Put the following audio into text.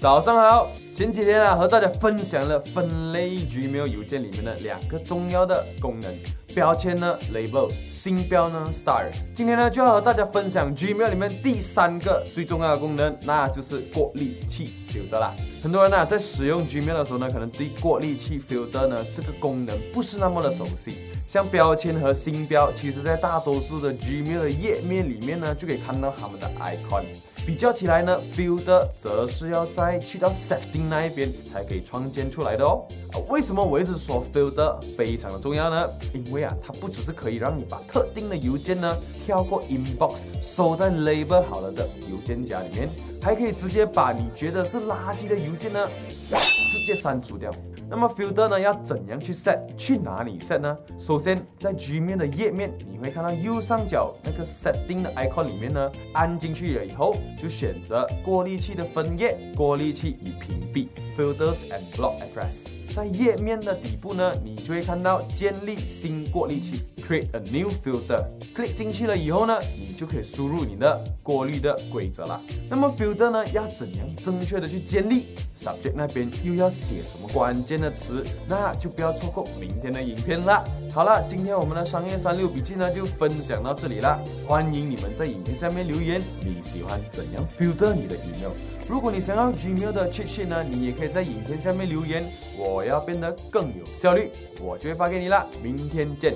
早上好。前几天啊，和大家分享了分类 Gmail 邮件里面的两个重要的功能：标签呢 Label，星标呢 Star。今天呢，就要和大家分享 Gmail 里面第三个最重要的功能，那就是过滤器 Filter 啦。很多人呢，在使用 Gmail 的时候呢，可能对过滤器 Filter 呢这个功能不是那么的熟悉。像标签和星标，其实在大多数的 Gmail 的页面里面呢，就可以看到他们的 icon。比较起来呢，Filter 则是要再去到 Setting 那一边才可以创建出来的哦。为什么我一直说 Filter 非常的重要呢？因为啊，它不只是可以让你把特定的邮件呢跳过 Inbox 收在 Label 好了的邮件夹里面，还可以直接把你觉得是垃圾的邮件呢直接删除掉。那么 filter 呢要怎样去 set？去哪里 set 呢？首先在 Gmail 的页面，你会看到右上角那个 setting 的 icon 里面呢，按进去了以后，就选择过滤器的分页、过滤器与屏蔽 filters and block address。在页面的底部呢，你就会看到建立新过滤器。Create a new filter。click 进去了以后呢，你就可以输入你的过滤的规则了。那么 filter 呢，要怎样正确的去建立？Subject 那边又要写什么关键的词？那就不要错过明天的影片了。好了，今天我们的商业三六笔记呢就分享到这里了。欢迎你们在影片下面留言，你喜欢怎样 filter 你的 email？如果你想要 Gmail 的 cheat sheet 呢，你也可以在影片下面留言。我要变得更有效率，我就会发给你了。明天见。